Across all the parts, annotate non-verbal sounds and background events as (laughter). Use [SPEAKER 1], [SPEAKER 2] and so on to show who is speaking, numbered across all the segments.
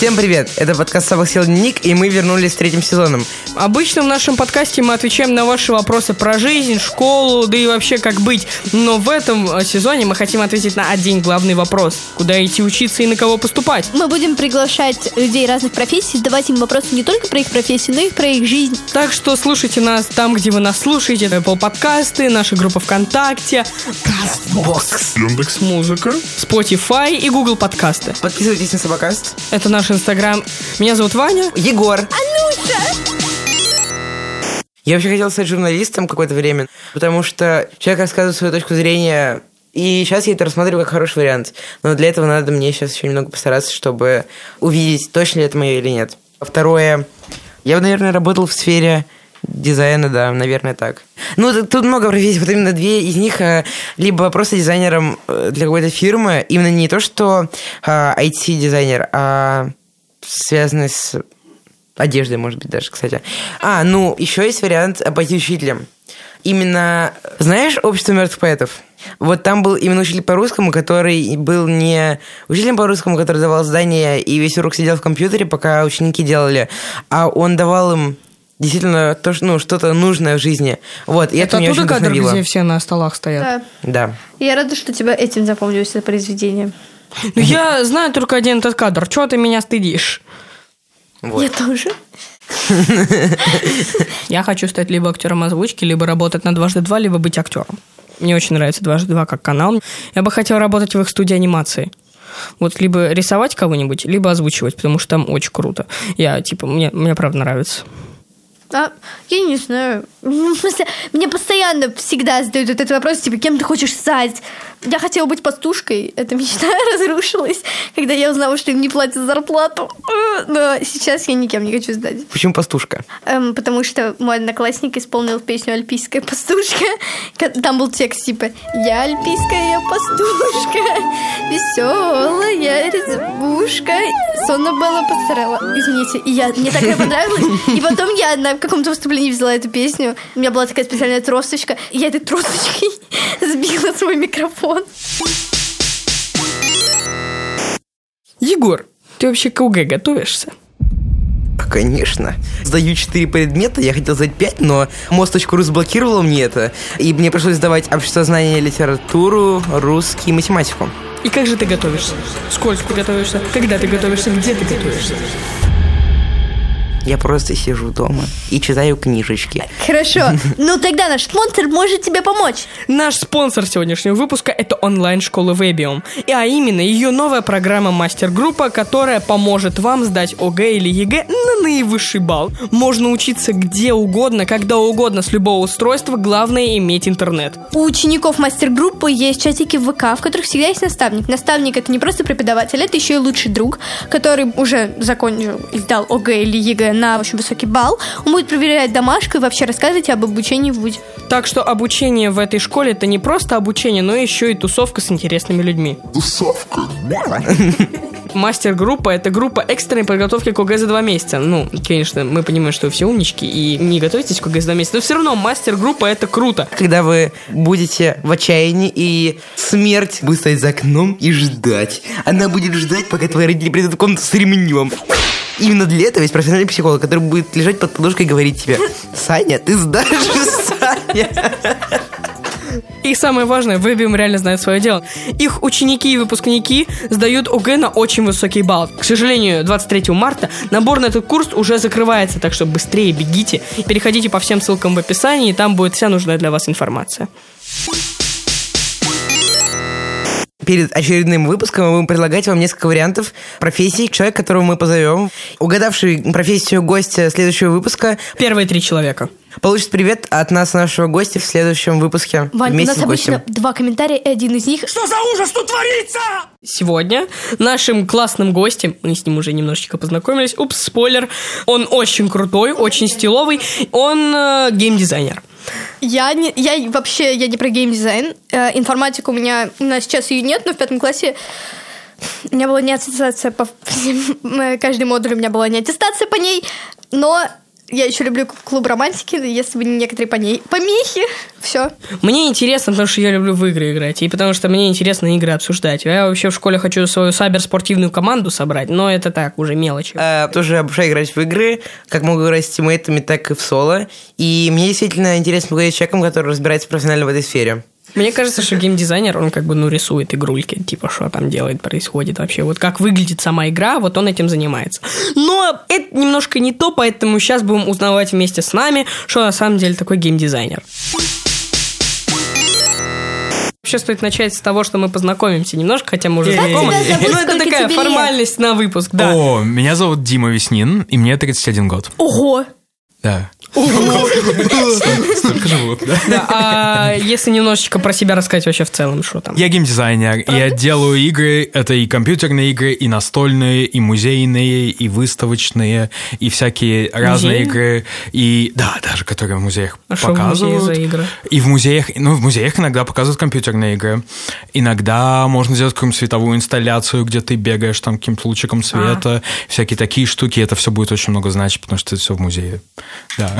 [SPEAKER 1] Всем привет! Это подкаст «Собак сел Ник», и мы вернулись с третьим сезоном.
[SPEAKER 2] Обычно в нашем подкасте мы отвечаем на ваши вопросы про жизнь, школу, да и вообще как быть. Но в этом э, сезоне мы хотим ответить на один главный вопрос. Куда идти учиться и на кого поступать?
[SPEAKER 3] Мы будем приглашать людей разных профессий, задавать им вопросы не только про их профессию, но и про их жизнь.
[SPEAKER 2] Так что слушайте нас там, где вы нас слушаете. Apple подкасты, наша группа ВКонтакте,
[SPEAKER 1] Бокс.
[SPEAKER 4] Яндекс.
[SPEAKER 2] музыка, Spotify и Google подкасты.
[SPEAKER 1] Подписывайтесь на Собакаст.
[SPEAKER 2] Это наш инстаграм. Меня зовут Ваня.
[SPEAKER 1] Егор. Я вообще хотел стать журналистом какое-то время, потому что человек рассказывает свою точку зрения, и сейчас я это рассматриваю как хороший вариант. Но для этого надо мне сейчас еще немного постараться, чтобы увидеть, точно ли это мое или нет. Второе, я бы, наверное, работал в сфере дизайна, да, наверное, так. Ну, тут много профессий, вот именно две из них э, либо просто дизайнером э, для какой-то фирмы, именно не то, что э, IT-дизайнер, а связанный с одеждой, может быть, даже, кстати. А, ну, еще есть вариант пойти учителем. Именно, знаешь, общество мертвых поэтов? Вот там был именно учитель по русскому, который был не учителем по русскому, который давал задания и весь урок сидел в компьютере, пока ученики делали, а он давал им действительно то, что, ну, что-то нужное в жизни. Вот, и это,
[SPEAKER 2] Это
[SPEAKER 1] меня очень
[SPEAKER 2] где все на столах стоят.
[SPEAKER 3] Да.
[SPEAKER 1] Да.
[SPEAKER 3] Я рада, что тебя этим запомнилось это произведение.
[SPEAKER 2] Ну, я знаю только один этот кадр. Чего ты меня стыдишь?
[SPEAKER 1] Вот.
[SPEAKER 3] Я тоже. (laughs)
[SPEAKER 2] Я хочу стать либо актером озвучки, либо работать на дважды два, либо быть актером. Мне очень нравится дважды два как канал. Я бы хотела работать в их студии анимации. Вот либо рисовать кого-нибудь, либо озвучивать, потому что там очень круто. Я, типа, мне, мне правда нравится.
[SPEAKER 3] А, я не знаю. (laughs) В смысле, мне постоянно всегда задают этот вопрос, типа, кем ты хочешь стать? Я хотела быть пастушкой. Эта мечта (laughs) разрушилась, когда я узнала, что им не платят зарплату. Э, Но сейчас я никем не хочу стать.
[SPEAKER 1] Почему пастушка?
[SPEAKER 3] Эм, потому что мой одноклассник исполнил песню «Альпийская пастушка». (laughs) Ка- Там был текст типа «Я альпийская пастушка, веселая резбушка». Сонна Белла постарела. Извините. И я, мне так понравилось. И потом я на каком-то выступлении взяла эту песню. У меня была такая специальная тросточка. И я этой тросточкой (laughs) сбила свой микрофон.
[SPEAKER 2] Егор, ты вообще к ОГЭ готовишься?
[SPEAKER 1] А, Конечно. Сдаю 4 предмета, я хотел сдать 5, но мост.ру заблокировал мне это, и мне пришлось сдавать обществознание, литературу, русский и математику.
[SPEAKER 2] И как же ты готовишься? Сколько ты готовишься? Когда ты готовишься? Где ты готовишься?
[SPEAKER 1] Я просто сижу дома и читаю книжечки.
[SPEAKER 3] Хорошо. (laughs) Ну тогда наш спонсор может тебе помочь.
[SPEAKER 2] Наш спонсор сегодняшнего выпуска – это онлайн-школа Webium. И, а именно ее новая программа «Мастер-группа», которая поможет вам сдать ОГЭ или ЕГЭ на наивысший балл. Можно учиться где угодно, когда угодно, с любого устройства, главное – иметь интернет.
[SPEAKER 3] У учеников мастер-группы есть чатики в ВК, в которых всегда есть наставник. Наставник это не просто преподаватель, это еще и лучший друг, который уже закончил и сдал ОГЭ или ЕГЭ на очень высокий балл. Он будет проверять домашку и вообще рассказывать об обучении в ВУЗе.
[SPEAKER 2] Так что обучение в этой школе – это не просто обучение, но еще и тусовка с интересными людьми.
[SPEAKER 4] Тусовка. (laughs)
[SPEAKER 2] Мастер-группа – это группа экстренной подготовки к ОГЭ за два месяца. Ну, конечно, мы понимаем, что вы все умнички и не готовитесь к ОГЭ за два месяца, но все равно мастер-группа – это круто.
[SPEAKER 1] Когда вы будете в отчаянии, и смерть будет стоять за окном и ждать. Она будет ждать, пока твои родители придут в комнату с ремнем. Именно для этого есть профессиональный психолог, который будет лежать под подушкой и говорить тебе, Саня, ты сдашь, Саня.
[SPEAKER 2] И самое важное, Webium реально знает свое дело. Их ученики и выпускники сдают ОГЭ на очень высокий балл. К сожалению, 23 марта набор на этот курс уже закрывается, так что быстрее бегите, переходите по всем ссылкам в описании, и там будет вся нужная для вас информация.
[SPEAKER 1] Перед очередным выпуском мы будем предлагать вам несколько вариантов профессий человека, которого мы позовем. Угадавший профессию гостя следующего выпуска
[SPEAKER 2] Первые три человека.
[SPEAKER 1] получит привет от нас, нашего гостя, в следующем выпуске
[SPEAKER 3] Вань, у нас
[SPEAKER 1] с гостем.
[SPEAKER 3] обычно два комментария, и один из них
[SPEAKER 2] Сегодня нашим классным гостем, мы с ним уже немножечко познакомились, упс, спойлер, он очень крутой, очень стиловый, он э, геймдизайнер.
[SPEAKER 3] Я, не, я вообще я не про геймдизайн. Э, информатика у меня, у нас сейчас ее нет, но в пятом классе у меня была не аттестация по (laughs) э, каждый модуль у меня была не аттестация по ней, но Я еще люблю клуб романтики, если бы не некоторые поне- помехи. Все.
[SPEAKER 2] Мне интересно, потому что я люблю в игры играть, и потому что мне интересно игры обсуждать. Я вообще в школе хочу свою сабер-спортивную команду собрать, но это так, уже мелочи.
[SPEAKER 1] Э, тоже обожаю играть в игры, как могу играть с тиммейтами, так и в соло. И мне действительно интересно поговорить с человеком, который разбирается профессионально в этой сфере.
[SPEAKER 2] Мне кажется, что геймдизайнер, он как бы, ну, рисует игрульки, типа, что там делает, происходит вообще. Вот как выглядит сама игра, вот он этим занимается. Но это немножко не то, поэтому сейчас будем узнавать вместе с нами, что на самом деле такой геймдизайнер. Вообще стоит начать с того, что мы познакомимся немножко, хотя мы уже знакомы. Ну, это такая формальность на выпуск, да.
[SPEAKER 4] О, меня зовут Дима Веснин, и мне 31 год.
[SPEAKER 3] Ого!
[SPEAKER 4] Да. Столько живут, да?
[SPEAKER 2] Да, а если немножечко про себя рассказать вообще в целом, что там?
[SPEAKER 4] Я геймдизайнер, я делаю игры, это и компьютерные игры, и настольные, и музейные, и выставочные, и всякие разные игры, и да, даже которые в музеях
[SPEAKER 2] А что в
[SPEAKER 4] показывают.
[SPEAKER 2] музее за игры?
[SPEAKER 4] И в музеях, ну, в музеях иногда показывают компьютерные игры. Иногда можно сделать какую-нибудь световую инсталляцию, где ты бегаешь там каким-то лучиком света, всякие такие штуки. Это все будет очень много значить, потому что это все в музее. Да.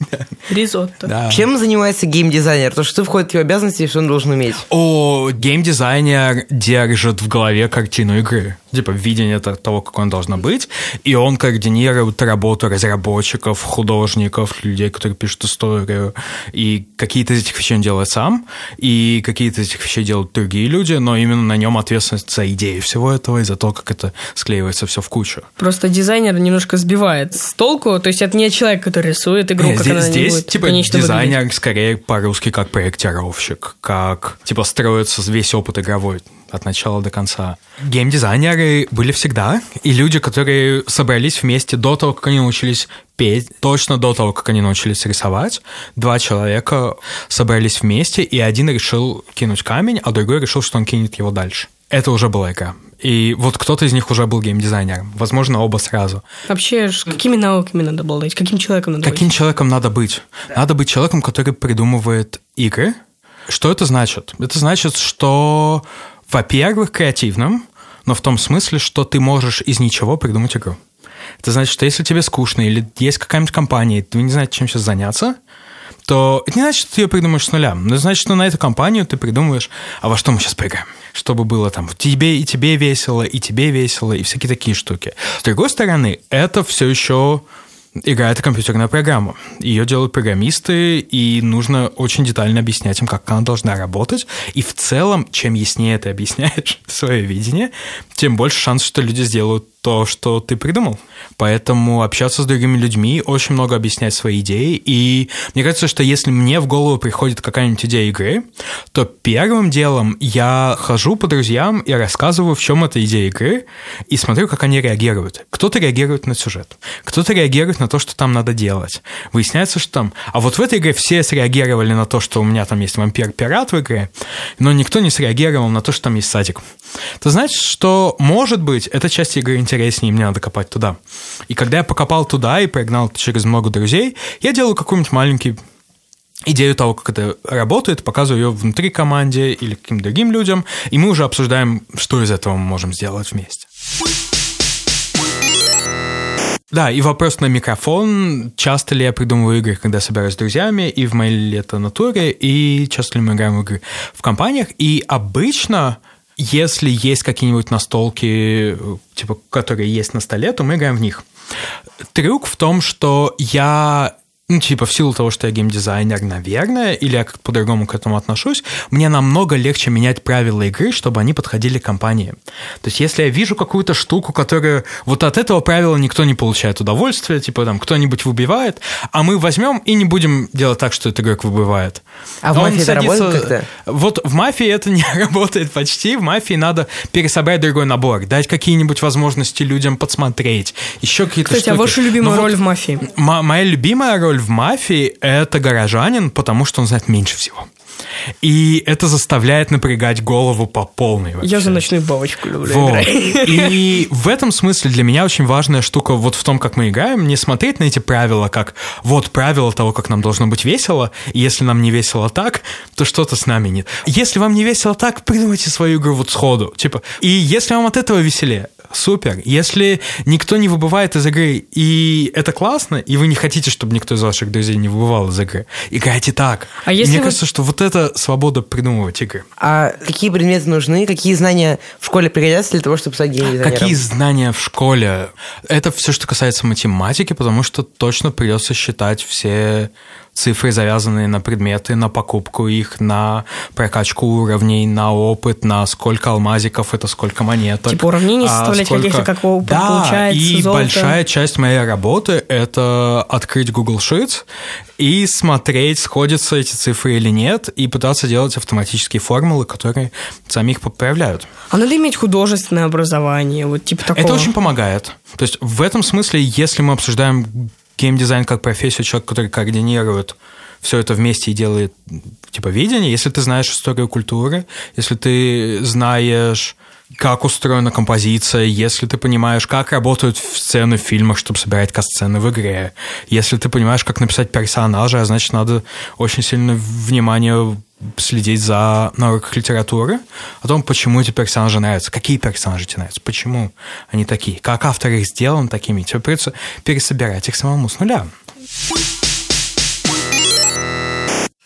[SPEAKER 4] (laughs)
[SPEAKER 2] Ризотто.
[SPEAKER 4] да.
[SPEAKER 1] Чем занимается геймдизайнер? То, что входит в его обязанности и что он должен уметь?
[SPEAKER 4] О, геймдизайнер держит в голове картину игры. Типа видение того, как она должна быть. И он координирует работу разработчиков, художников, людей, которые пишут историю. И какие-то из этих вещей он делает сам, и какие-то из этих вещей делают другие люди, но именно на нем ответственность за идею всего этого и за то, как это склеивается все в кучу.
[SPEAKER 2] Просто дизайнер немножко сбивает с толку, то есть это не человек, который рисует игру,
[SPEAKER 4] здесь,
[SPEAKER 2] она
[SPEAKER 4] здесь,
[SPEAKER 2] будет
[SPEAKER 4] типа, дизайнер
[SPEAKER 2] выглядеть.
[SPEAKER 4] скорее по-русски как проектировщик, как, типа, строится весь опыт игровой от начала до конца. Геймдизайнеры были всегда, и люди, которые собрались вместе до того, как они научились петь, точно до того, как они научились рисовать, два человека собрались вместе, и один решил кинуть камень, а другой решил, что он кинет его дальше. Это уже была игра. И вот кто-то из них уже был геймдизайнером. Возможно, оба сразу.
[SPEAKER 2] Вообще, какими навыками надо обладать? Каким человеком надо
[SPEAKER 4] Каким
[SPEAKER 2] быть?
[SPEAKER 4] человеком надо быть? Надо быть человеком, который придумывает игры. Что это значит? Это значит, что, во-первых, креативным, но в том смысле, что ты можешь из ничего придумать игру. Это значит, что если тебе скучно или есть какая-нибудь компания, и ты не знаешь, чем сейчас заняться, то это не значит, что ты ее придумаешь с нуля. Но значит, что на эту компанию ты придумываешь, а во что мы сейчас поиграем? Чтобы было там тебе и тебе весело, и тебе весело, и всякие такие штуки. С другой стороны, это все еще игра — это компьютерная программа. Ее делают программисты, и нужно очень детально объяснять им, как она должна работать. И в целом, чем яснее ты объясняешь (laughs) свое видение, тем больше шанс, что люди сделают то, что ты придумал. Поэтому общаться с другими людьми, очень много объяснять свои идеи. И мне кажется, что если мне в голову приходит какая-нибудь идея игры, то первым делом я хожу по друзьям и рассказываю, в чем эта идея игры, и смотрю, как они реагируют. Кто-то реагирует на сюжет, кто-то реагирует на то, что там надо делать. Выясняется, что там... А вот в этой игре все среагировали на то, что у меня там есть вампир-пират в игре, но никто не среагировал на то, что там есть садик. Это значит, что, может быть, эта часть игры интереснее, мне надо копать туда. И когда я покопал туда и прогнал через много друзей, я делаю какой-нибудь маленький идею того, как это работает, показываю ее внутри команде или каким-то другим людям, и мы уже обсуждаем, что из этого мы можем сделать вместе. Да, и вопрос на микрофон. Часто ли я придумываю игры, когда собираюсь с друзьями, и в моей ли это натуре, и часто ли мы играем в игры в компаниях. И обычно, если есть какие-нибудь настолки, типа, которые есть на столе, то мы играем в них. Трюк в том, что я ну, типа, в силу того, что я геймдизайнер, наверное, или я по-другому к этому отношусь, мне намного легче менять правила игры, чтобы они подходили к компании. То есть, если я вижу какую-то штуку, которая вот от этого правила никто не получает удовольствия, типа, там, кто-нибудь выбивает, а мы возьмем и не будем делать так, что этот игрок выбивает.
[SPEAKER 1] А в
[SPEAKER 4] Он
[SPEAKER 1] «Мафии» это работает как-то?
[SPEAKER 4] Вот в «Мафии» это не (laughs) работает почти. В «Мафии» надо пересобрать другой набор, дать какие-нибудь возможности людям подсмотреть, еще какие-то
[SPEAKER 2] Кстати, а
[SPEAKER 4] штуки.
[SPEAKER 2] ваша любимая
[SPEAKER 4] Но вот
[SPEAKER 2] роль в «Мафии»?
[SPEAKER 4] М- моя любимая роль в мафии это горожанин, потому что он знает меньше всего. И это заставляет напрягать голову по полной вообще.
[SPEAKER 2] Я за ночную бабочку люблю
[SPEAKER 4] Вот.
[SPEAKER 2] играть.
[SPEAKER 4] И (laughs) в этом смысле для меня очень важная штука вот в том, как мы играем, не смотреть на эти правила, как вот правила того, как нам должно быть весело, и если нам не весело так, то что-то с нами нет. Если вам не весело так, придумайте свою игру вот сходу. Типа, и если вам от этого веселее, супер. Если никто не выбывает из игры, и это классно, и вы не хотите, чтобы никто из ваших друзей не выбывал из игры, играйте так.
[SPEAKER 2] А если
[SPEAKER 4] Мне
[SPEAKER 2] вот-
[SPEAKER 4] кажется, что вот это свобода придумывать игры.
[SPEAKER 1] А какие предметы нужны, какие знания в школе пригодятся для того, чтобы стать геймдизайнером?
[SPEAKER 4] Какие знания в школе? Это все, что касается математики, потому что точно придется считать все цифры, завязанные на предметы, на покупку их, на прокачку уровней, на опыт, на сколько алмазиков, это сколько монеток.
[SPEAKER 2] Типа уравнений составлять каких-то, как опыт
[SPEAKER 4] да,
[SPEAKER 2] получается,
[SPEAKER 4] и
[SPEAKER 2] золото.
[SPEAKER 4] большая часть моей работы — это открыть Google Sheets и смотреть, сходятся эти цифры или нет, и пытаться делать автоматические формулы, которые сами их поправляют.
[SPEAKER 2] А надо иметь художественное образование, вот типа такого.
[SPEAKER 4] Это очень помогает. То есть в этом смысле, если мы обсуждаем геймдизайн как профессию, человек, который координирует все это вместе и делает типа видение, если ты знаешь историю культуры, если ты знаешь как устроена композиция, если ты понимаешь, как работают сцены в фильмах, чтобы собирать касцены в игре, если ты понимаешь, как написать персонажа, а значит, надо очень сильно внимание следить за на уроках литературы, о том, почему эти персонажи нравятся, какие персонажи тебе нравятся, почему они такие, как автор их сделан такими. Тебе придется пересобирать их самому с нуля.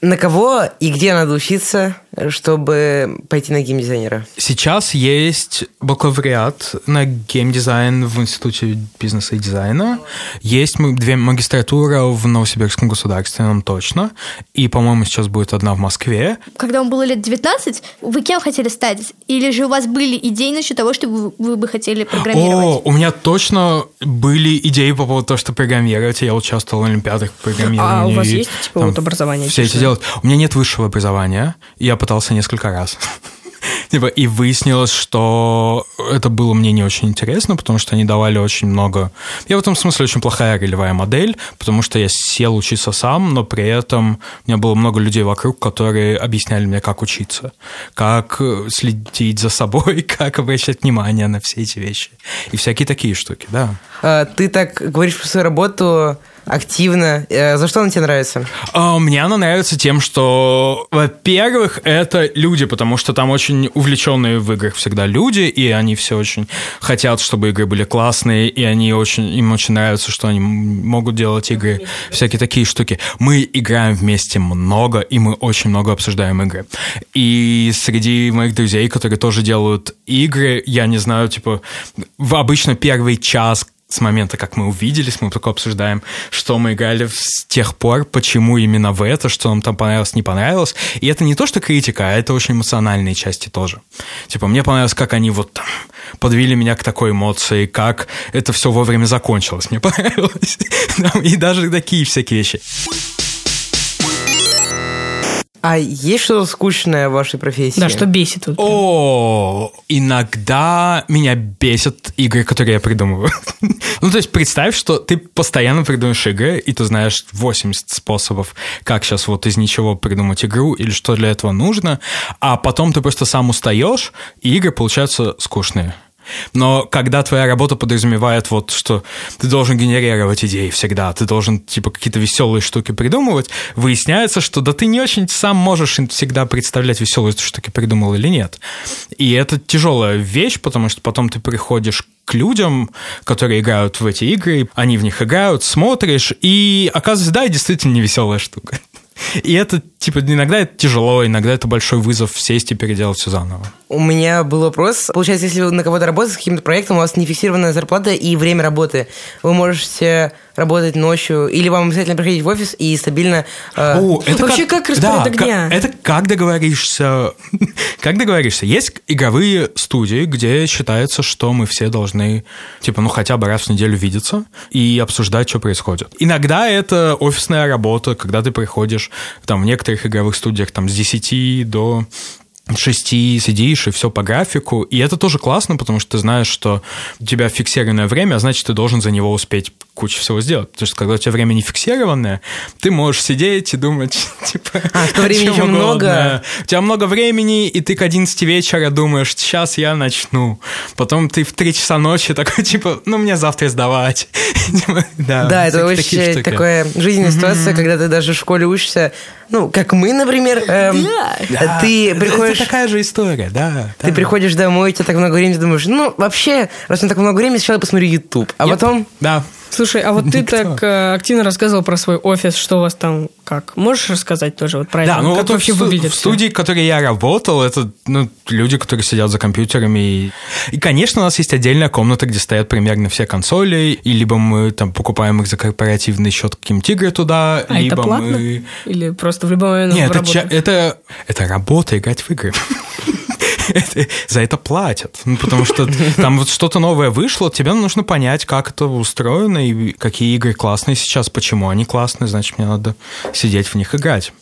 [SPEAKER 1] На кого и где надо учиться, чтобы пойти на геймдизайнера?
[SPEAKER 4] Сейчас есть бакалавриат на геймдизайн в Институте бизнеса и дизайна. Есть две магистратуры в Новосибирском государственном точно. И, по-моему, сейчас будет одна в Москве.
[SPEAKER 3] Когда вам было лет 19, вы кем хотели стать? Или же у вас были идеи насчет того, что вы, вы бы хотели программировать?
[SPEAKER 4] О, у меня точно были идеи по поводу того, что программировать. Я участвовал в Олимпиадах по программированию.
[SPEAKER 2] А у вас есть, типа,
[SPEAKER 4] там
[SPEAKER 2] вот образование
[SPEAKER 4] Все эти? Делать. У меня нет высшего образования. Я пытался несколько раз. (laughs) Типа, и выяснилось, что это было мне не очень интересно, потому что они давали очень много... Я в этом смысле очень плохая ролевая модель, потому что я сел учиться сам, но при этом у меня было много людей вокруг, которые объясняли мне, как учиться, как э, следить за собой, (laughs) как обращать внимание на все эти вещи. И всякие такие штуки, да.
[SPEAKER 1] А, Ты так говоришь про свою работу активно. Э, За что она тебе нравится?
[SPEAKER 4] А, Мне она нравится тем, что, во-первых, это люди, потому что там очень увлеченные в играх всегда люди, и они все очень хотят, чтобы игры были классные, и они очень, им очень нравится, что они могут делать игры, всякие такие штуки. Мы играем вместе много, и мы очень много обсуждаем игры. И среди моих друзей, которые тоже делают игры, я не знаю, типа, в обычно первый час с момента, как мы увиделись, мы только обсуждаем, что мы играли с тех пор, почему именно в это, что нам там понравилось, не понравилось. И это не то, что критика, а это очень эмоциональные части тоже. Типа, мне понравилось, как они вот там подвели меня к такой эмоции, как это все вовремя закончилось. Мне (laughs) понравилось. И даже такие всякие вещи.
[SPEAKER 1] А есть что-то скучное в вашей профессии?
[SPEAKER 2] Да, что бесит. Вот.
[SPEAKER 4] О, иногда меня бесят игры, которые я придумываю. (laughs) ну, то есть представь, что ты постоянно придумаешь игры, и ты знаешь 80 способов, как сейчас вот из ничего придумать игру, или что для этого нужно, а потом ты просто сам устаешь, и игры получаются скучные. Но когда твоя работа подразумевает вот, что ты должен генерировать идеи всегда, ты должен, типа, какие-то веселые штуки придумывать, выясняется, что да ты не очень сам можешь всегда представлять веселые штуки придумал или нет. И это тяжелая вещь, потому что потом ты приходишь к людям, которые играют в эти игры, они в них играют, смотришь, и оказывается, да, действительно не веселая штука. (laughs) И это, типа, иногда это тяжело, иногда это большой вызов сесть и переделать все заново.
[SPEAKER 1] У меня был вопрос. Получается, если вы на кого-то работаете с каким-то проектом, у вас не фиксированная зарплата и время работы. Вы можете работать ночью, или вам обязательно приходить в офис и стабильно... э,
[SPEAKER 4] О, это
[SPEAKER 2] Вообще, как распорядок
[SPEAKER 4] да,
[SPEAKER 2] дня?
[SPEAKER 4] ка- это как договоришься. (laughs) как договоришься. Есть игровые студии, где считается, что мы все должны, типа, ну, хотя бы раз в неделю видеться и обсуждать, что происходит. Иногда это офисная работа, когда ты приходишь, там, в некоторых игровых студиях, там, с 10 до шести сидишь и все по графику. И это тоже классно, потому что ты знаешь, что у тебя фиксированное время, а значит, ты должен за него успеть кучу всего сделать. Потому что когда у тебя время не фиксированное, ты можешь сидеть и думать, (laughs) типа,
[SPEAKER 1] А, что времени еще много.
[SPEAKER 4] У тебя много времени, и ты к 11 вечера думаешь, сейчас я начну. Потом ты в 3 часа ночи такой, (laughs) типа, ну, мне завтра сдавать. (laughs) Типа,
[SPEAKER 1] Да, это
[SPEAKER 4] такие
[SPEAKER 1] очень
[SPEAKER 4] штуки.
[SPEAKER 1] такая жизненная ситуация, когда ты даже в школе учишься, ну, как мы, например, эм,
[SPEAKER 4] Да,
[SPEAKER 1] ты
[SPEAKER 4] это-
[SPEAKER 1] приходишь...
[SPEAKER 4] Это такая же история, да.
[SPEAKER 1] Ты
[SPEAKER 4] да.
[SPEAKER 1] приходишь домой, у тебя так много времени, ты думаешь, ну, вообще, раз у меня так много времени, сначала я посмотрю YouTube. А
[SPEAKER 4] Yep.
[SPEAKER 1] потом...
[SPEAKER 4] Да.
[SPEAKER 2] Слушай, а вот ты
[SPEAKER 4] Никто.
[SPEAKER 2] так э, активно рассказывал про свой офис, что у вас там как? Можешь рассказать тоже вот про
[SPEAKER 4] Да,
[SPEAKER 2] это?
[SPEAKER 4] ну
[SPEAKER 2] как
[SPEAKER 4] вот
[SPEAKER 2] вообще
[SPEAKER 4] в,
[SPEAKER 2] выглядит
[SPEAKER 4] в студии, в которой я работал, это ну, люди, которые сидят за компьютерами. И, и, конечно, у нас есть отдельная комната, где стоят примерно все консоли, и либо мы там покупаем их за корпоративный счет каким-то игры туда,
[SPEAKER 2] А
[SPEAKER 4] либо
[SPEAKER 2] это платно?
[SPEAKER 4] мы...
[SPEAKER 2] Или просто в любой момент
[SPEAKER 4] Нет, это, это, это работа играть в игры. (laughs) За это платят. Ну, потому что там вот что-то новое вышло, тебе нужно понять, как это устроено и какие игры классные сейчас, почему они классные, значит, мне надо сидеть в них играть.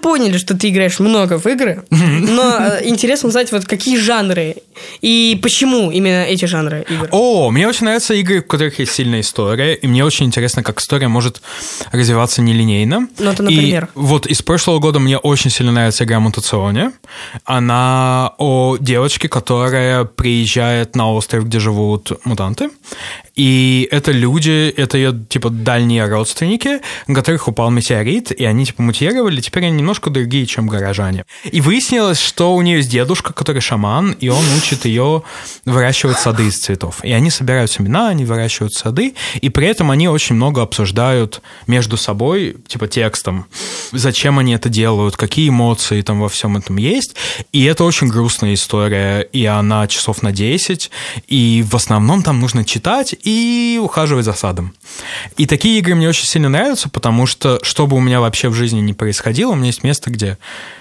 [SPEAKER 2] Поняли, что ты играешь много в игры, (laughs) но э, интересно узнать, вот какие жанры и почему именно эти жанры игр.
[SPEAKER 4] О, мне очень нравятся игры, в которых есть сильная история, и мне очень интересно, как история может развиваться нелинейно.
[SPEAKER 2] Ну, это,
[SPEAKER 4] И
[SPEAKER 2] например?
[SPEAKER 4] вот из прошлого года мне очень сильно нравится игра «Мутационе». Она о девочке, которая приезжает на остров, где живут мутанты, и это люди, это ее, типа, дальние родственники, на которых упал метеорит, и они, типа, мутировали, теперь они немножко другие, чем горожане. И выяснилось, что у нее есть дедушка, который шаман, и он учит ее выращивать сады из цветов. И они собирают семена, они выращивают сады, и при этом они очень много обсуждают между собой, типа, текстом, зачем они это делают, какие эмоции там во всем этом есть. И это очень грустная история, и она часов на 10, и в основном там нужно читать и ухаживать за садом. И такие игры мне очень сильно нравятся, потому что, что бы у меня вообще в жизни не происходило, у меня есть место, где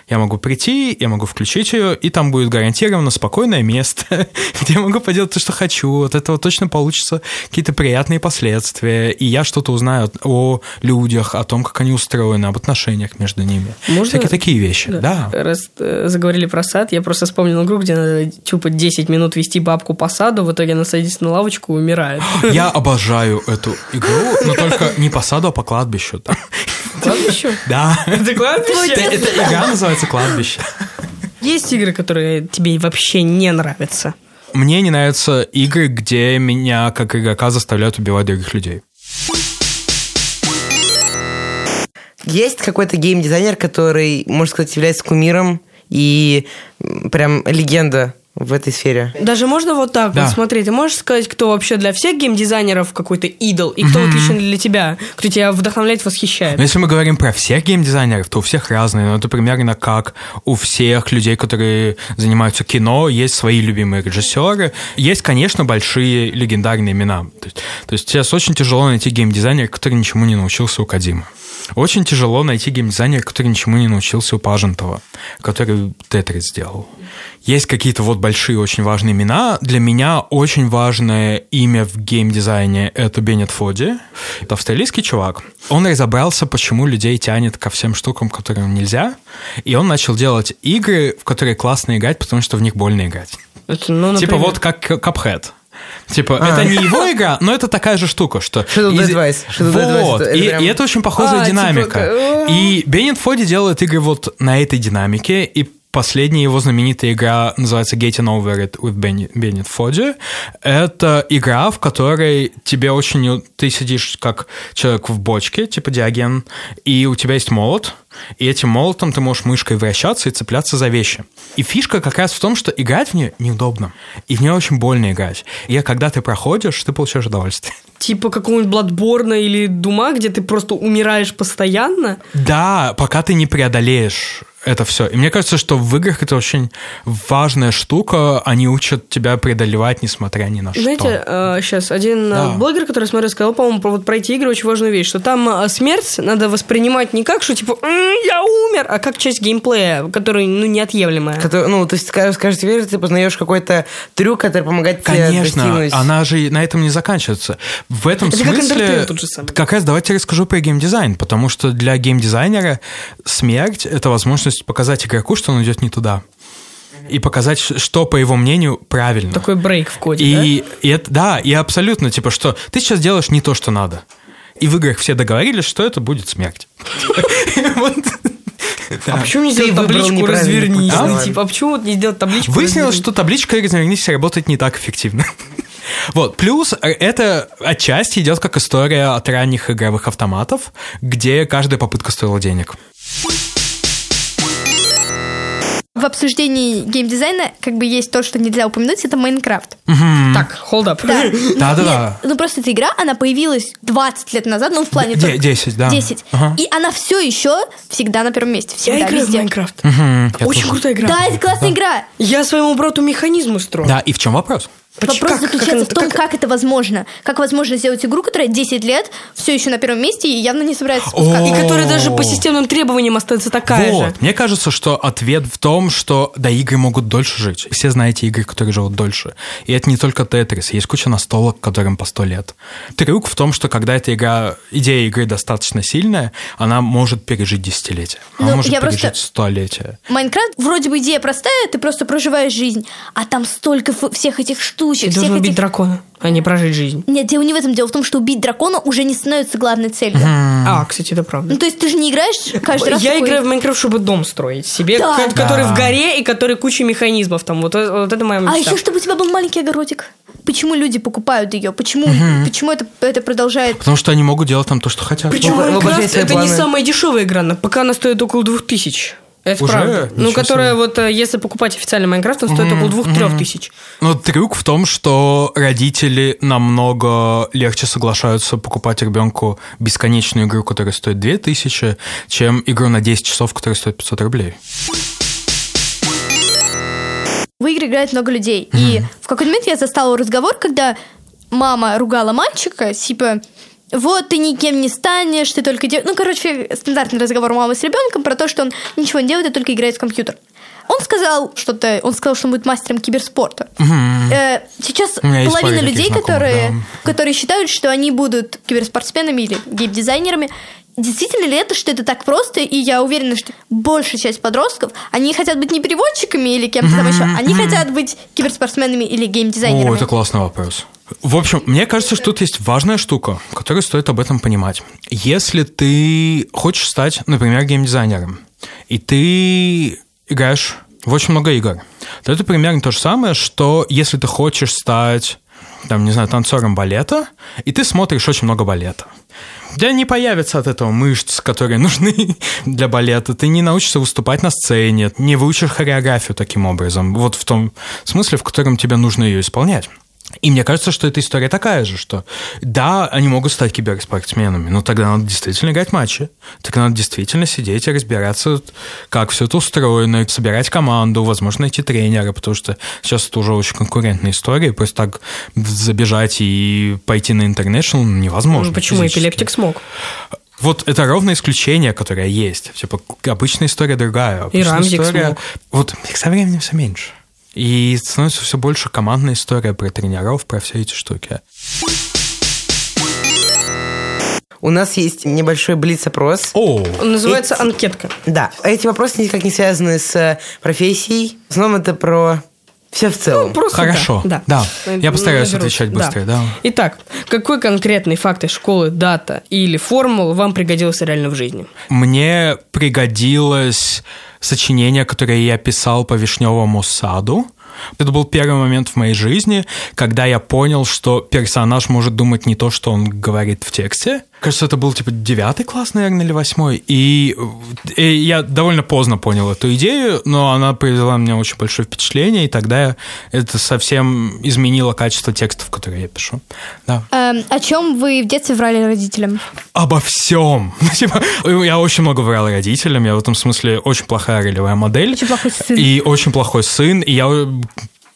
[SPEAKER 4] я могу прийти, я могу включить ее, и там будет гарантированно спокойное место, (laughs) где я могу поделать то, что хочу. От этого точно получатся какие-то приятные последствия, и я что-то узнаю о людях, о том, как они устроены, об отношениях между ними.
[SPEAKER 2] Можно-
[SPEAKER 4] Всякие такие вещи, да.
[SPEAKER 2] Раз э, заговорили про сад, я просто вспомнил игру, где надо типа 10 минут вести бабку по саду, в итоге она садится на лавочку и умирает. (gasps)
[SPEAKER 4] Я обожаю эту игру, но только не по саду, а по кладбищу. (laughs)
[SPEAKER 2] Кладбище?
[SPEAKER 4] Да.
[SPEAKER 2] Это кладбище?
[SPEAKER 4] Эта игра называется «Кладбище».
[SPEAKER 2] Есть игры, которые тебе вообще не нравятся?
[SPEAKER 4] Мне не нравятся игры, где меня, как игрока, заставляют убивать других людей.
[SPEAKER 1] Есть какой-то геймдизайнер, который, можно сказать, является кумиром и прям легенда в этой сфере.
[SPEAKER 2] Даже можно вот так
[SPEAKER 4] Да.
[SPEAKER 2] вот смотреть. Ты можешь сказать, кто вообще для всех геймдизайнеров какой-то идол, и кто вот лично для тебя, кто тебя вдохновляет, восхищает?
[SPEAKER 4] Но если мы говорим про всех геймдизайнеров, то у всех разные. Но это примерно как у всех людей, которые занимаются кино, есть свои любимые режиссеры. Есть, конечно, большие легендарные имена. То есть, то есть сейчас очень тяжело найти геймдизайнера, который ничему не научился у Кадима. Очень тяжело найти геймдизайнера, который ничему не научился у Пажентова, который Тетрис сделал. Есть какие-то вот большие, очень важные имена. Для меня очень важное имя в геймдизайне — это Беннет Фоди. Это австралийский чувак. Он разобрался, почему людей тянет ко всем штукам, которым нельзя. И он начал делать игры, в которые классно играть, потому что в них больно играть.
[SPEAKER 2] Это, ну,
[SPEAKER 4] Типа
[SPEAKER 2] например,
[SPEAKER 4] вот как Cuphead. Типа,
[SPEAKER 1] А.
[SPEAKER 4] это не его игра, но это такая же штука, что...
[SPEAKER 1] Shadow
[SPEAKER 4] из-
[SPEAKER 1] Dead Vice. Shadow Dead Vice,
[SPEAKER 4] Вот,
[SPEAKER 1] это
[SPEAKER 4] и,
[SPEAKER 1] прям-
[SPEAKER 4] и это очень похожая
[SPEAKER 2] А, типа,
[SPEAKER 4] динамика.
[SPEAKER 2] к-
[SPEAKER 4] И Беннет Фоди делает игры вот на этой динамике, и Последняя его знаменитая игра называется Getting Over It with Bennett Foddy. Это игра, в которой тебе очень... Ты сидишь как человек в бочке, типа Диоген, и у тебя есть молот, и этим молотом ты можешь мышкой вращаться и цепляться за вещи. И фишка как раз в том, что играть в нее неудобно. И в нее очень больно играть. И когда ты проходишь, ты получаешь удовольствие.
[SPEAKER 2] Типа какого-нибудь Бладборна или Дума, где ты просто умираешь постоянно.
[SPEAKER 4] Да, пока ты не преодолеешь это все. И мне кажется, что в играх это очень важная штука. Они учат тебя преодолевать, несмотря ни на
[SPEAKER 2] Знаете,
[SPEAKER 4] что.
[SPEAKER 2] сейчас один э,
[SPEAKER 4] Да.
[SPEAKER 2] блогер, который смотрел, сказал, по-моему, про, вот про эти игры очень важную вещь, что там э, смерть надо воспринимать не как, что типа «М, я умер, а как часть геймплея, который, ну, неотъемлемая.
[SPEAKER 1] Который- ну, то есть, скажешь, скажешь теперь ты познаешь какой-то трюк, который помогает тебе
[SPEAKER 4] Конечно,
[SPEAKER 1] достигнуть.
[SPEAKER 4] она же на этом не заканчивается. В этом
[SPEAKER 2] Это как
[SPEAKER 4] смысле...
[SPEAKER 2] Undertale тот же самый.
[SPEAKER 4] Как раз давайте расскажу про геймдизайн, потому что для геймдизайнера смерть — это возможность показать игроку, что он идет не туда. и показать, что, по его мнению, правильно.
[SPEAKER 2] Такой брейк в коде,
[SPEAKER 4] И, и это, да, и абсолютно, типа, что ты сейчас делаешь не то, что надо. И в играх все договорились, что это будет смерть.
[SPEAKER 2] Да?
[SPEAKER 4] Да.
[SPEAKER 2] А почему не сделать табличку «Развернись»? Ну,
[SPEAKER 1] да.
[SPEAKER 2] типа, а почему вот не сделать табличку
[SPEAKER 4] Выяснилось, что табличка «Развернись» работает не так эффективно. Вот. Плюс э, это отчасти идет как история от ранних игровых автоматов, где каждая попытка стоила денег.
[SPEAKER 3] В обсуждении геймдизайна как бы есть то, что нельзя упомянуть, это Майнкрафт.
[SPEAKER 2] Так, hold up.
[SPEAKER 3] Да.
[SPEAKER 4] Да-да-да.
[SPEAKER 3] Нет, Ну просто эта игра, она появилась 20 лет назад, ну в плане только
[SPEAKER 4] 10, да.
[SPEAKER 3] 10.
[SPEAKER 4] Ага.
[SPEAKER 3] И она все еще всегда на первом месте. Всегда,
[SPEAKER 2] Я играю в
[SPEAKER 3] везде.
[SPEAKER 2] Майнкрафт.
[SPEAKER 4] Мгм, я
[SPEAKER 2] Очень
[SPEAKER 4] тоже.
[SPEAKER 2] крутая игра.
[SPEAKER 3] Да, это классная игра.
[SPEAKER 2] Я своему брату механизм устрою.
[SPEAKER 4] Да, и в чем вопрос?
[SPEAKER 2] Поч-
[SPEAKER 3] Вопрос
[SPEAKER 2] как- как
[SPEAKER 3] заключается
[SPEAKER 2] она-
[SPEAKER 3] в том,
[SPEAKER 2] как-
[SPEAKER 3] как... это возможно. Как возможно сделать игру, которая 10 лет все еще на первом месте и явно не собирается спускаться.
[SPEAKER 2] И которая даже по системным требованиям остается такая
[SPEAKER 4] вот.
[SPEAKER 2] же.
[SPEAKER 4] Мне кажется, что ответ в том, что да, игры могут дольше жить. Все знаете игры, которые живут дольше. И это не только Тетрис. Есть куча настолок, которым по сто лет. Трюк в том, что когда эта игра, идея игры достаточно сильная, она может пережить десятилетия. Она
[SPEAKER 3] Ну,
[SPEAKER 4] может
[SPEAKER 3] я просто-
[SPEAKER 4] пережить столетия.
[SPEAKER 3] Майнкрафт, вроде бы идея простая, ты просто проживаешь жизнь, а там столько всех этих штучек,
[SPEAKER 2] Ты должен убить
[SPEAKER 3] этих...
[SPEAKER 2] дракона, а не прожить жизнь.
[SPEAKER 3] Нет, дело не в этом. Дело в том, что убить дракона уже не становится главной целью.
[SPEAKER 2] А, кстати, это правда.
[SPEAKER 3] Ну, то есть ты же не играешь каждый раз
[SPEAKER 2] Я
[SPEAKER 3] такой-
[SPEAKER 2] играю в Майнкрафт, чтобы дом строить себе,
[SPEAKER 3] Да.
[SPEAKER 2] который
[SPEAKER 4] Да.
[SPEAKER 2] в горе и который куча механизмов там. Вот, э- вот это моя
[SPEAKER 3] А
[SPEAKER 2] мечта.
[SPEAKER 3] еще, чтобы у тебя был маленький огородик. Почему люди покупают ее? Почему, почему это, это продолжает...
[SPEAKER 4] Потому что они могут делать там то, что хотят.
[SPEAKER 2] Причем
[SPEAKER 1] Воплощать
[SPEAKER 2] Майнкрафт это не
[SPEAKER 1] планы.
[SPEAKER 2] самая дешевая игра, пока она стоит около двух тысяч. Это
[SPEAKER 4] Уже?
[SPEAKER 2] правда. Ну, которая
[SPEAKER 4] себе.
[SPEAKER 2] вот, э, если покупать официально Майнкрафт, он стоит около двух-трех тысяч.
[SPEAKER 4] Но трюк в том, что родители намного легче соглашаются покупать ребенку бесконечную игру, которая стоит 2000, чем игру на 10 часов, которая стоит 500 рублей.
[SPEAKER 3] В игры играет много людей. И в какой-то момент я застала разговор, когда мама ругала мальчика, типа, вот ты никем не станешь, ты только делаешь... Ну, короче, стандартный разговор мамы с ребенком про то, что он ничего не делает, а только играет в компьютер. Он сказал что-то, он сказал, что он будет мастером киберспорта. Э, сейчас половина людей,
[SPEAKER 4] знакомых,
[SPEAKER 3] которые,
[SPEAKER 4] да.
[SPEAKER 3] которые считают, что они будут киберспортсменами или геймдизайнерами. Действительно ли это, что это так просто? И я уверена, что большая часть подростков, они хотят быть не переводчиками или кем-то там еще, они хотят быть киберспортсменами или геймдизайнерами.
[SPEAKER 4] О, это классный вопрос. В общем, мне кажется, что тут есть важная штука, которую стоит об этом понимать. Если ты хочешь стать, например, геймдизайнером, и ты играешь в очень много игр, то это примерно то же самое, что если ты хочешь стать, там, не знаю, танцором балета, и ты смотришь очень много балета. Тебя не появится от этого мышц, которые (laughs) нужны для балета. Ты не научишься выступать на сцене, не выучишь хореографию таким образом. Вот в том смысле, в котором тебе нужно ее исполнять. И мне кажется, что эта история такая же, что да, они могут стать киберспортсменами, но тогда надо действительно играть матчи. Тогда надо действительно сидеть и разбираться, как все это устроено, собирать команду, возможно, найти тренера, потому что сейчас это уже очень конкурентная история, и просто так забежать и пойти на интернешнл невозможно.
[SPEAKER 2] Ну, почему
[SPEAKER 4] физически.
[SPEAKER 2] эпилептик смог?
[SPEAKER 4] Вот это ровно исключение, которое есть. Типа, обычная история другая.
[SPEAKER 2] И
[SPEAKER 4] Обычная
[SPEAKER 2] Рамзик
[SPEAKER 4] история...
[SPEAKER 2] смог.
[SPEAKER 4] Вот их со временем все меньше. И становится все больше командная история про тренеров, про все эти штуки.
[SPEAKER 1] У нас есть небольшой блиц-опрос.
[SPEAKER 4] О,
[SPEAKER 2] Он называется
[SPEAKER 1] Эти-
[SPEAKER 2] анкетка.
[SPEAKER 1] Да, эти вопросы никак не связаны с э, профессией. В основном это про все в целом.
[SPEAKER 2] Просто
[SPEAKER 4] Хорошо,
[SPEAKER 2] да.
[SPEAKER 4] да. Я
[SPEAKER 2] Ну,
[SPEAKER 4] постараюсь
[SPEAKER 2] наберу.
[SPEAKER 4] отвечать быстрее, да.
[SPEAKER 2] Итак, какой конкретный факт из школы, дата или формула вам пригодился реально в жизни?
[SPEAKER 4] мне пригодилось сочинение, которое я писал по вишневому саду. Это был первый момент в моей жизни, когда я понял, что персонаж может думать не то, что он говорит в тексте. Кажется, это был типа девятый класс, наверное, или восьмой. И, и я довольно поздно понял эту идею, но она произвела меня очень большое впечатление, и тогда это совсем изменило качество текстов, которые я пишу. Да.
[SPEAKER 3] Эм, о чем вы в детстве врали родителям?
[SPEAKER 4] обо всем. (laughs) Ну, типа, я очень много врал родителям, я в этом смысле очень плохая ролевая модель.
[SPEAKER 3] Очень плохой сын.
[SPEAKER 4] И очень плохой сын. И я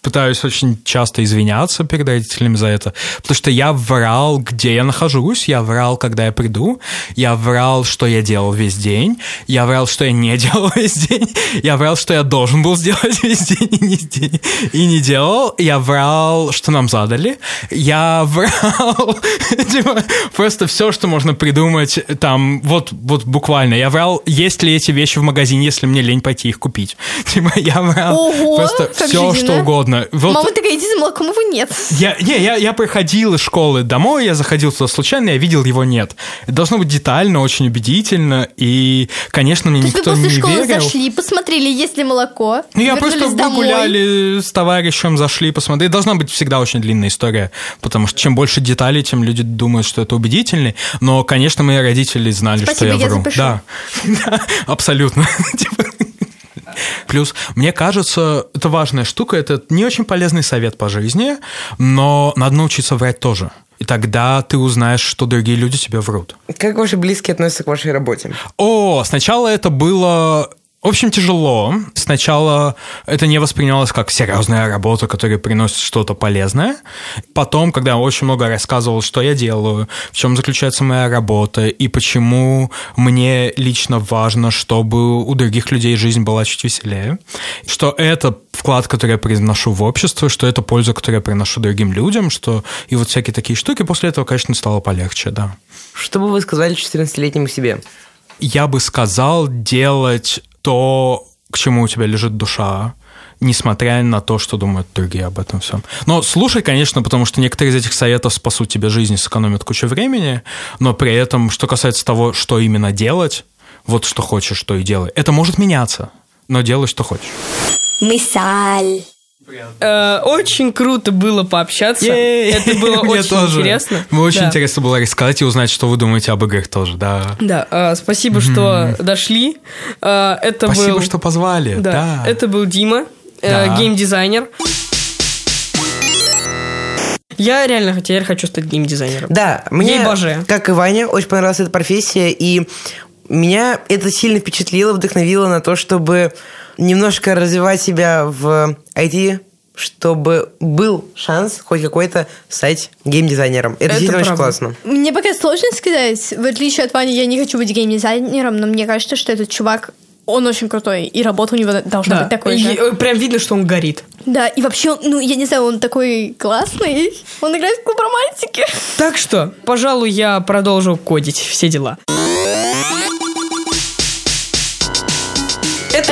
[SPEAKER 4] пытаюсь очень часто извиняться перед родителями за это, потому что я врал, где я нахожусь, я врал, когда я приду, я врал, что я делал весь день, я врал, что я не (laughs) делал весь день, я врал, что я должен был сделать (laughs) весь день и не, день, и не делал, я врал, что нам задали, я врал, (laughs) типа, просто все, что можно придумать, там, вот, вот буквально, я врал, есть ли эти вещи в магазине, если мне лень пойти их купить. Типа, я врал
[SPEAKER 3] Ого,
[SPEAKER 4] просто все, что угодно. Вот
[SPEAKER 3] Мама такая, иди за молоком, его нет.
[SPEAKER 4] я, не, я, я приходил из школы домой, я заходил туда случайно, я видел его нет. Это должно быть детально, очень убедительно, и, конечно, мне
[SPEAKER 3] То есть вы
[SPEAKER 4] никто
[SPEAKER 3] после
[SPEAKER 4] не
[SPEAKER 3] школы
[SPEAKER 4] верил.
[SPEAKER 3] зашли, посмотрели, есть ли молоко,
[SPEAKER 4] Ну, я просто
[SPEAKER 3] домой.
[SPEAKER 4] гуляли с товарищем, зашли, посмотрели. Должна быть всегда очень длинная история, потому что чем больше деталей, тем люди думают, что это убедительнее. Но, конечно, мои родители знали, что
[SPEAKER 3] Спасибо,
[SPEAKER 4] я
[SPEAKER 3] я
[SPEAKER 4] вру.
[SPEAKER 3] запишу.
[SPEAKER 4] Да. (laughs) Да, абсолютно. (laughs) Плюс, мне кажется, это важная штука, это не очень полезный совет по жизни, но надо научиться врать тоже. И тогда ты узнаешь, что другие люди тебе врут.
[SPEAKER 1] Как ваши близкие относятся к вашей работе?
[SPEAKER 4] О, сначала это было... В общем, тяжело. Сначала это не воспринималось как серьезная работа, которая приносит что-то полезное. Потом, когда я очень много рассказывал, что я делаю, в чем заключается моя работа и почему мне лично важно, чтобы у других людей жизнь была чуть веселее, что это вклад, который я приношу в общество, что это польза, которую я приношу другим людям, что и вот всякие такие штуки. После этого, конечно, стало полегче, да.
[SPEAKER 1] Что бы вы сказали 14-летнему себе?
[SPEAKER 4] я бы сказал делать то, к чему у тебя лежит душа, несмотря на то, что думают другие об этом всем. Но слушай, конечно, потому что некоторые из этих советов спасут тебе жизнь и сэкономят кучу времени, но при этом, что касается того, что именно делать, вот что хочешь, что и делай. Это может меняться, но делай, что хочешь.
[SPEAKER 3] Мысаль.
[SPEAKER 2] Э, Очень круто было пообщаться. Это было (laughs) очень
[SPEAKER 4] тоже.
[SPEAKER 2] интересно.
[SPEAKER 4] Мне очень
[SPEAKER 2] Да.
[SPEAKER 4] интересно было рассказать и узнать, что вы думаете об играх тоже, да.
[SPEAKER 2] Да, э, спасибо, что дошли. Э, Это
[SPEAKER 4] Спасибо,
[SPEAKER 2] был...
[SPEAKER 4] что позвали.
[SPEAKER 2] Да,
[SPEAKER 4] Да.
[SPEAKER 2] это был Дима,
[SPEAKER 4] Да.
[SPEAKER 2] геймдизайнер. Я реально теперь хочу стать геймдизайнером.
[SPEAKER 1] Да, мне,
[SPEAKER 2] боже.
[SPEAKER 1] как и Ваня, очень понравилась эта профессия, и меня это сильно впечатлило, вдохновило на то, чтобы немножко развивать себя в IT, чтобы был шанс хоть какой-то стать геймдизайнером. Это,
[SPEAKER 2] Это
[SPEAKER 1] действительно очень
[SPEAKER 2] правда.
[SPEAKER 1] классно.
[SPEAKER 3] Мне пока сложно сказать. В отличие от Вани, я не хочу быть геймдизайнером, но мне кажется, что этот чувак, он очень крутой, и работа у него должна
[SPEAKER 2] Да.
[SPEAKER 3] быть такой
[SPEAKER 2] И,
[SPEAKER 3] же.
[SPEAKER 2] э, Прям видно, что он горит.
[SPEAKER 3] Да, и вообще, ну, я не знаю, он такой классный. Он играет в клуб романтики.
[SPEAKER 2] Так что, пожалуй, я продолжу кодить все дела.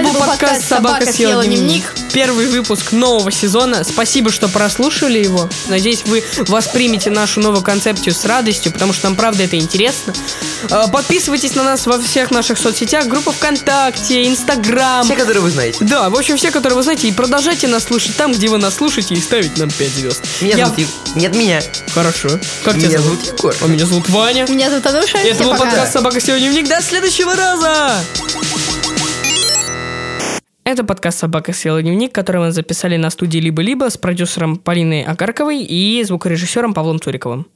[SPEAKER 2] Это, был подкаст «Собака съела дневник». Первый выпуск нового сезона. Спасибо, что прослушали его. Надеюсь, вы воспримете нашу новую концепцию с радостью, потому что нам, правда, это интересно. Э, Подписывайтесь на нас во всех наших соцсетях. Группа ВКонтакте, Инстаграм.
[SPEAKER 1] Все, которые вы знаете.
[SPEAKER 2] Да, в общем, все, которые вы знаете, и продолжайте нас слушать там, где вы нас слушаете, и ставить нам 5 звезд.
[SPEAKER 1] Меня
[SPEAKER 2] Я-
[SPEAKER 1] зовут Егор. Нет, меня.
[SPEAKER 2] Хорошо. Как
[SPEAKER 1] Меня
[SPEAKER 2] тебя зовут?
[SPEAKER 1] зовут Егор.
[SPEAKER 2] А меня зовут Ваня.
[SPEAKER 3] Меня зовут Ануша.
[SPEAKER 2] Это
[SPEAKER 3] всем
[SPEAKER 2] был подкаст «Собака сегодня дневник». До следующего раза! Это подкаст «Собака съела дневник», который мы записали на студии «Либо-либо» с продюсером Полиной Агарковой и звукорежиссером Павлом Цуриковым.